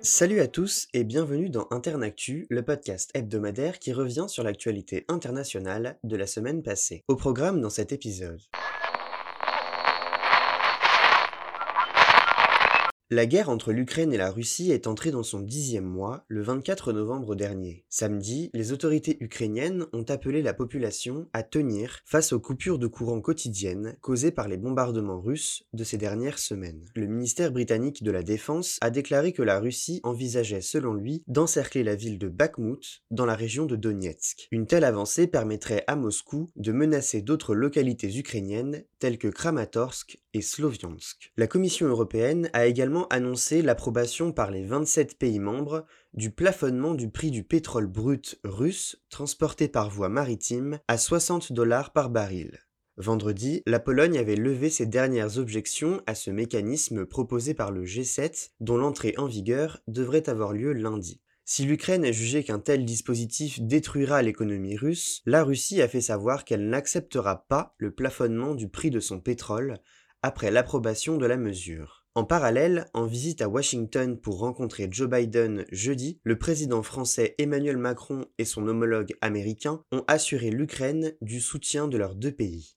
Salut à tous et bienvenue dans Internactu, le podcast hebdomadaire qui revient sur l'actualité internationale de la semaine passée. Au programme dans cet épisode. La guerre entre l'Ukraine et la Russie est entrée dans son dixième mois le 24 novembre dernier. Samedi, les autorités ukrainiennes ont appelé la population à tenir face aux coupures de courant quotidiennes causées par les bombardements russes de ces dernières semaines. Le ministère britannique de la Défense a déclaré que la Russie envisageait selon lui d'encercler la ville de Bakhmut dans la région de Donetsk. Une telle avancée permettrait à Moscou de menacer d'autres localités ukrainiennes telles que Kramatorsk La Commission européenne a également annoncé l'approbation par les 27 pays membres du plafonnement du prix du pétrole brut russe transporté par voie maritime à 60 dollars par baril. Vendredi, la Pologne avait levé ses dernières objections à ce mécanisme proposé par le G7 dont l'entrée en vigueur devrait avoir lieu lundi. Si l'Ukraine a jugé qu'un tel dispositif détruira l'économie russe, la Russie a fait savoir qu'elle n'acceptera pas le plafonnement du prix de son pétrole après l'approbation de la mesure. En parallèle, en visite à Washington pour rencontrer Joe Biden jeudi, le président français Emmanuel Macron et son homologue américain ont assuré l'Ukraine du soutien de leurs deux pays.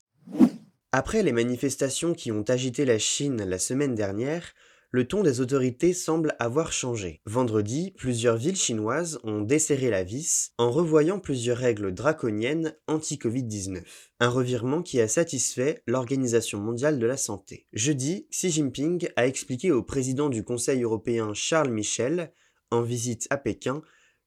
Après les manifestations qui ont agité la Chine la semaine dernière, le ton des autorités semble avoir changé. Vendredi, plusieurs villes chinoises ont desserré la vis en revoyant plusieurs règles draconiennes anti-Covid-19. Un revirement qui a satisfait l'Organisation mondiale de la santé. Jeudi, Xi Jinping a expliqué au président du Conseil européen Charles Michel, en visite à Pékin,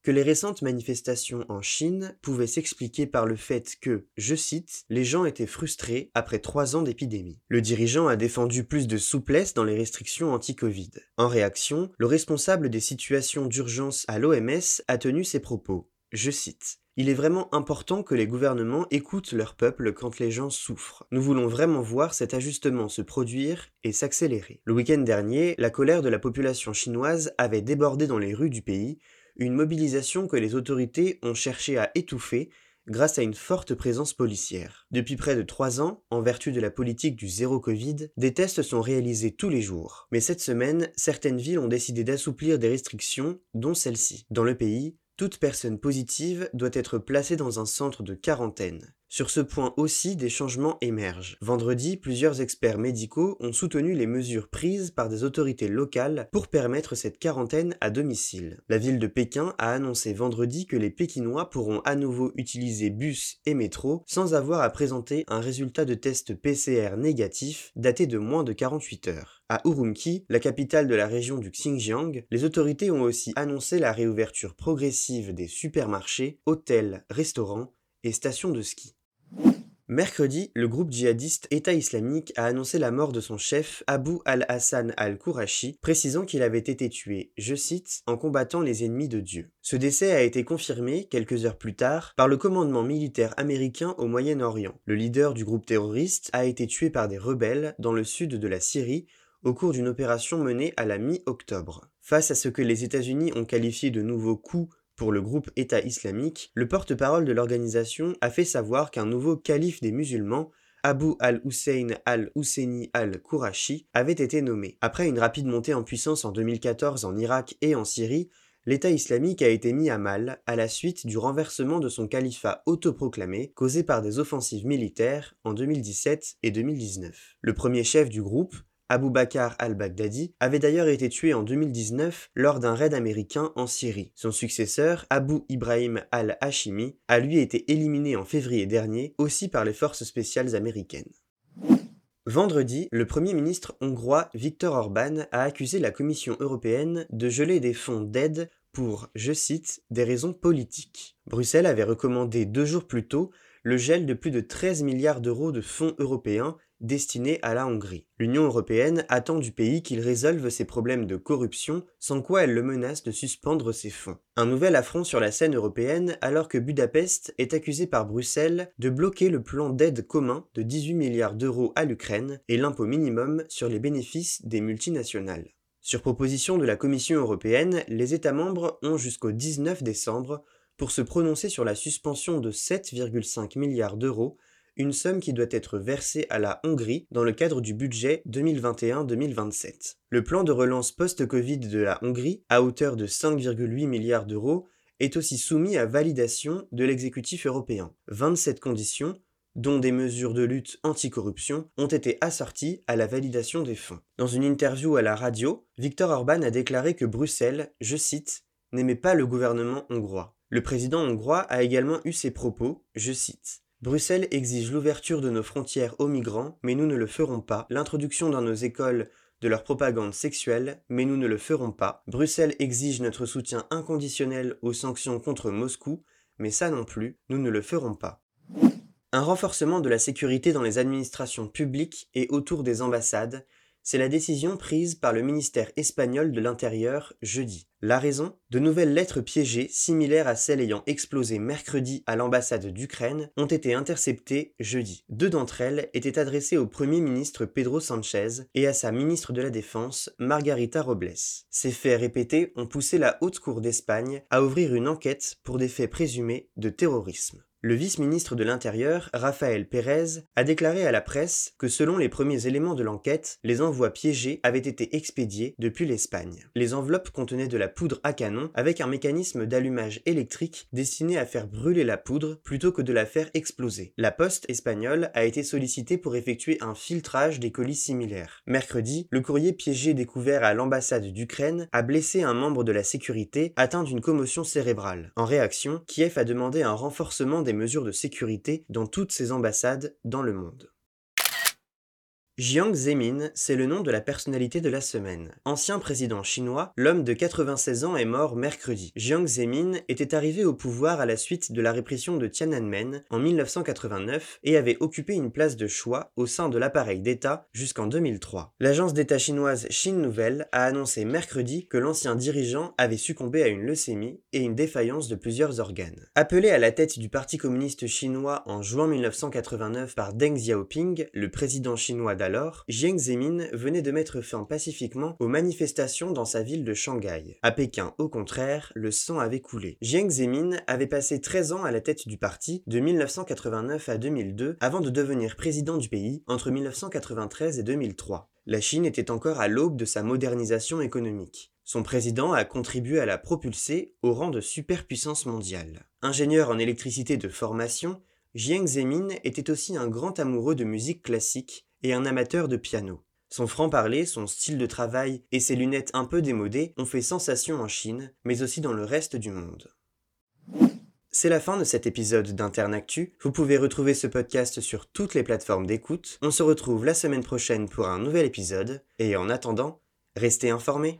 que les récentes manifestations en Chine pouvaient s'expliquer par le fait que, je cite, les gens étaient frustrés après trois ans d'épidémie. Le dirigeant a défendu plus de souplesse dans les restrictions anti-Covid. En réaction, le responsable des situations d'urgence à l'OMS a tenu ces propos. Je cite. Il est vraiment important que les gouvernements écoutent leur peuple quand les gens souffrent. Nous voulons vraiment voir cet ajustement se produire et s'accélérer. Le week-end dernier, la colère de la population chinoise avait débordé dans les rues du pays, une mobilisation que les autorités ont cherché à étouffer grâce à une forte présence policière. Depuis près de trois ans, en vertu de la politique du zéro Covid, des tests sont réalisés tous les jours. Mais cette semaine, certaines villes ont décidé d'assouplir des restrictions, dont celle-ci. Dans le pays, toute personne positive doit être placée dans un centre de quarantaine. Sur ce point aussi, des changements émergent. Vendredi, plusieurs experts médicaux ont soutenu les mesures prises par des autorités locales pour permettre cette quarantaine à domicile. La ville de Pékin a annoncé vendredi que les Pékinois pourront à nouveau utiliser bus et métro sans avoir à présenter un résultat de test PCR négatif daté de moins de 48 heures. À Urumqi, la capitale de la région du Xinjiang, les autorités ont aussi annoncé la réouverture progressive des supermarchés, hôtels, restaurants et stations de ski. Mercredi, le groupe djihadiste État islamique a annoncé la mort de son chef Abu al-Hassan al-Kourachi, précisant qu'il avait été tué, je cite, en combattant les ennemis de Dieu. Ce décès a été confirmé, quelques heures plus tard, par le commandement militaire américain au Moyen-Orient. Le leader du groupe terroriste a été tué par des rebelles dans le sud de la Syrie au cours d'une opération menée à la mi-octobre. Face à ce que les États-Unis ont qualifié de nouveaux coups pour le groupe État islamique, le porte-parole de l'organisation a fait savoir qu'un nouveau calife des musulmans, Abu al-Hussein al-Husseini al-Kourachi, avait été nommé. Après une rapide montée en puissance en 2014 en Irak et en Syrie, l'État islamique a été mis à mal à la suite du renversement de son califat autoproclamé causé par des offensives militaires en 2017 et 2019. Le premier chef du groupe, Abu Bakr al-Baghdadi avait d'ailleurs été tué en 2019 lors d'un raid américain en Syrie. Son successeur, Abu Ibrahim al-Hashimi, a lui été éliminé en février dernier aussi par les forces spéciales américaines. Vendredi, le Premier ministre hongrois Viktor Orban a accusé la Commission européenne de geler des fonds d'aide pour, je cite, des raisons politiques. Bruxelles avait recommandé deux jours plus tôt le gel de plus de 13 milliards d'euros de fonds européens destinés à la Hongrie. L'Union européenne attend du pays qu'il résolve ses problèmes de corruption, sans quoi elle le menace de suspendre ses fonds. Un nouvel affront sur la scène européenne alors que Budapest est accusé par Bruxelles de bloquer le plan d'aide commun de 18 milliards d'euros à l'Ukraine et l'impôt minimum sur les bénéfices des multinationales. Sur proposition de la Commission européenne, les États membres ont jusqu'au 19 décembre pour se prononcer sur la suspension de 7,5 milliards d'euros une somme qui doit être versée à la Hongrie dans le cadre du budget 2021-2027. Le plan de relance post-Covid de la Hongrie, à hauteur de 5,8 milliards d'euros, est aussi soumis à validation de l'exécutif européen. 27 conditions, dont des mesures de lutte anticorruption, ont été assorties à la validation des fonds. Dans une interview à la radio, Viktor Orban a déclaré que Bruxelles, je cite, n'aimait pas le gouvernement hongrois. Le président hongrois a également eu ces propos, je cite. Bruxelles exige l'ouverture de nos frontières aux migrants, mais nous ne le ferons pas. L'introduction dans nos écoles de leur propagande sexuelle, mais nous ne le ferons pas. Bruxelles exige notre soutien inconditionnel aux sanctions contre Moscou, mais ça non plus, nous ne le ferons pas. Un renforcement de la sécurité dans les administrations publiques et autour des ambassades, c'est la décision prise par le ministère espagnol de l'Intérieur jeudi. La raison De nouvelles lettres piégées, similaires à celles ayant explosé mercredi à l'ambassade d'Ukraine, ont été interceptées jeudi. Deux d'entre elles étaient adressées au Premier ministre Pedro Sanchez et à sa ministre de la Défense, Margarita Robles. Ces faits répétés ont poussé la Haute Cour d'Espagne à ouvrir une enquête pour des faits présumés de terrorisme. Le vice-ministre de l'Intérieur, Rafael Pérez, a déclaré à la presse que selon les premiers éléments de l'enquête, les envois piégés avaient été expédiés depuis l'Espagne. Les enveloppes contenaient de la poudre à canon avec un mécanisme d'allumage électrique destiné à faire brûler la poudre plutôt que de la faire exploser. La poste espagnole a été sollicitée pour effectuer un filtrage des colis similaires. Mercredi, le courrier piégé découvert à l'ambassade d'Ukraine a blessé un membre de la sécurité atteint d'une commotion cérébrale. En réaction, Kiev a demandé un renforcement des mesures de sécurité dans toutes ses ambassades dans le monde. Jiang Zemin, c'est le nom de la personnalité de la semaine. Ancien président chinois, l'homme de 96 ans est mort mercredi. Jiang Zemin était arrivé au pouvoir à la suite de la répression de Tiananmen en 1989 et avait occupé une place de choix au sein de l'appareil d'État jusqu'en 2003. L'agence d'État chinoise Chine Nouvelle a annoncé mercredi que l'ancien dirigeant avait succombé à une leucémie et une défaillance de plusieurs organes. Appelé à la tête du Parti communiste chinois en juin 1989 par Deng Xiaoping, le président chinois alors, Jiang Zemin venait de mettre fin pacifiquement aux manifestations dans sa ville de Shanghai. À Pékin, au contraire, le sang avait coulé. Jiang Zemin avait passé 13 ans à la tête du parti de 1989 à 2002 avant de devenir président du pays entre 1993 et 2003. La Chine était encore à l'aube de sa modernisation économique. Son président a contribué à la propulser au rang de superpuissance mondiale. Ingénieur en électricité de formation, Jiang Zemin était aussi un grand amoureux de musique classique et un amateur de piano. Son franc-parler, son style de travail et ses lunettes un peu démodées ont fait sensation en Chine, mais aussi dans le reste du monde. C'est la fin de cet épisode d'Internactu. Vous pouvez retrouver ce podcast sur toutes les plateformes d'écoute. On se retrouve la semaine prochaine pour un nouvel épisode, et en attendant, restez informés.